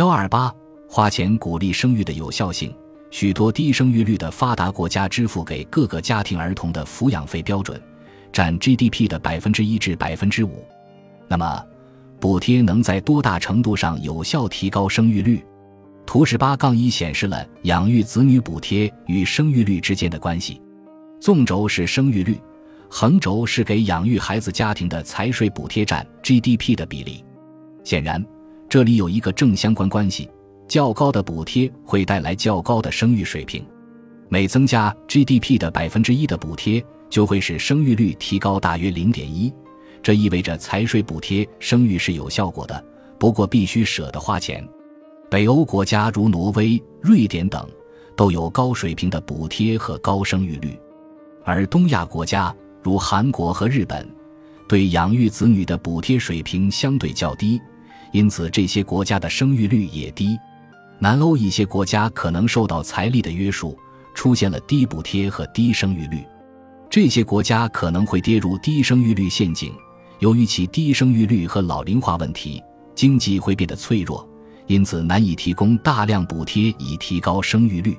幺二八，花钱鼓励生育的有效性。许多低生育率的发达国家支付给各个家庭儿童的抚养费标准占 GDP 的百分之一至百分之五。那么，补贴能在多大程度上有效提高生育率？图十八杠一显示了养育子女补贴与生育率之间的关系。纵轴是生育率，横轴是给养育孩子家庭的财税补贴占 GDP 的比例。显然，这里有一个正相关关系。较高的补贴会带来较高的生育水平，每增加 GDP 的百分之一的补贴，就会使生育率提高大约零点一。这意味着财税补贴生育是有效果的，不过必须舍得花钱。北欧国家如挪威、瑞典等都有高水平的补贴和高生育率，而东亚国家如韩国和日本，对养育子女的补贴水平相对较低，因此这些国家的生育率也低。南欧一些国家可能受到财力的约束，出现了低补贴和低生育率，这些国家可能会跌入低生育率陷阱。由于其低生育率和老龄化问题，经济会变得脆弱，因此难以提供大量补贴以提高生育率。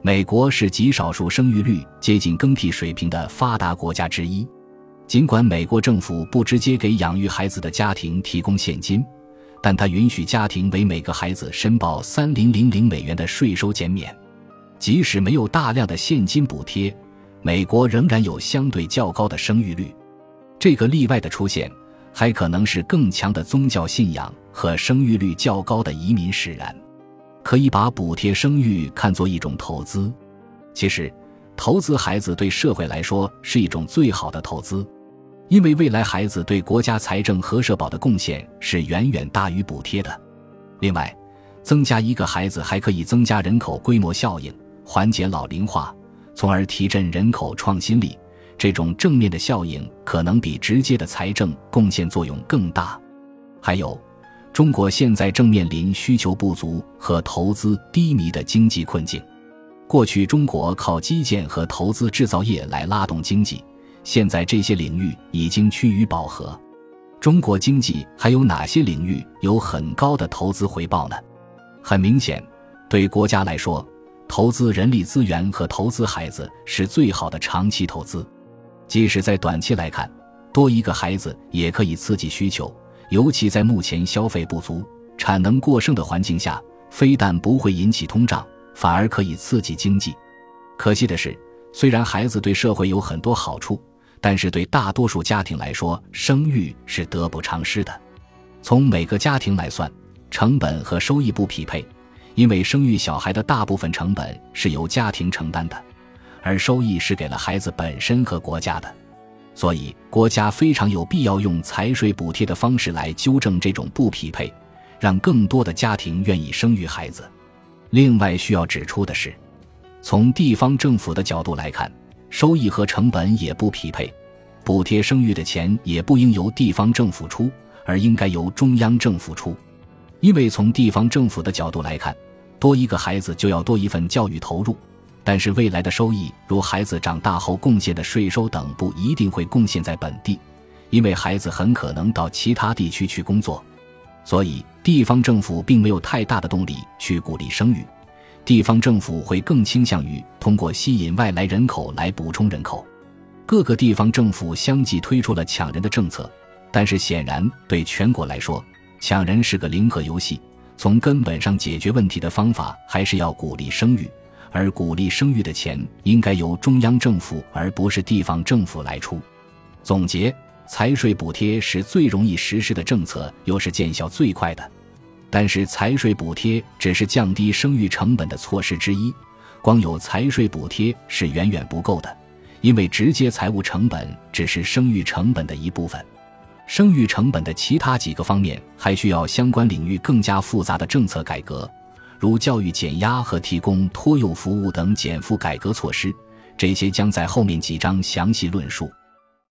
美国是极少数生育率接近更替水平的发达国家之一，尽管美国政府不直接给养育孩子的家庭提供现金。但他允许家庭为每个孩子申报三零零零美元的税收减免，即使没有大量的现金补贴，美国仍然有相对较高的生育率。这个例外的出现，还可能是更强的宗教信仰和生育率较高的移民使然。可以把补贴生育看作一种投资，其实，投资孩子对社会来说是一种最好的投资。因为未来孩子对国家财政和社保的贡献是远远大于补贴的。另外，增加一个孩子还可以增加人口规模效应，缓解老龄化，从而提振人口创新力。这种正面的效应可能比直接的财政贡献作用更大。还有，中国现在正面临需求不足和投资低迷的经济困境。过去，中国靠基建和投资制造业来拉动经济。现在这些领域已经趋于饱和，中国经济还有哪些领域有很高的投资回报呢？很明显，对国家来说，投资人力资源和投资孩子是最好的长期投资。即使在短期来看，多一个孩子也可以刺激需求，尤其在目前消费不足、产能过剩的环境下，非但不会引起通胀，反而可以刺激经济。可惜的是，虽然孩子对社会有很多好处，但是对大多数家庭来说，生育是得不偿失的。从每个家庭来算，成本和收益不匹配，因为生育小孩的大部分成本是由家庭承担的，而收益是给了孩子本身和国家的。所以，国家非常有必要用财税补贴的方式来纠正这种不匹配，让更多的家庭愿意生育孩子。另外需要指出的是，从地方政府的角度来看。收益和成本也不匹配，补贴生育的钱也不应由地方政府出，而应该由中央政府出。因为从地方政府的角度来看，多一个孩子就要多一份教育投入，但是未来的收益，如孩子长大后贡献的税收等，不一定会贡献在本地，因为孩子很可能到其他地区去工作，所以地方政府并没有太大的动力去鼓励生育。地方政府会更倾向于通过吸引外来人口来补充人口。各个地方政府相继推出了抢人的政策，但是显然对全国来说，抢人是个零和游戏。从根本上解决问题的方法，还是要鼓励生育，而鼓励生育的钱应该由中央政府而不是地方政府来出。总结：财税补贴是最容易实施的政策，又是见效最快的。但是财税补贴只是降低生育成本的措施之一，光有财税补贴是远远不够的，因为直接财务成本只是生育成本的一部分，生育成本的其他几个方面还需要相关领域更加复杂的政策改革，如教育减压和提供托幼服务等减负改革措施，这些将在后面几章详细论述。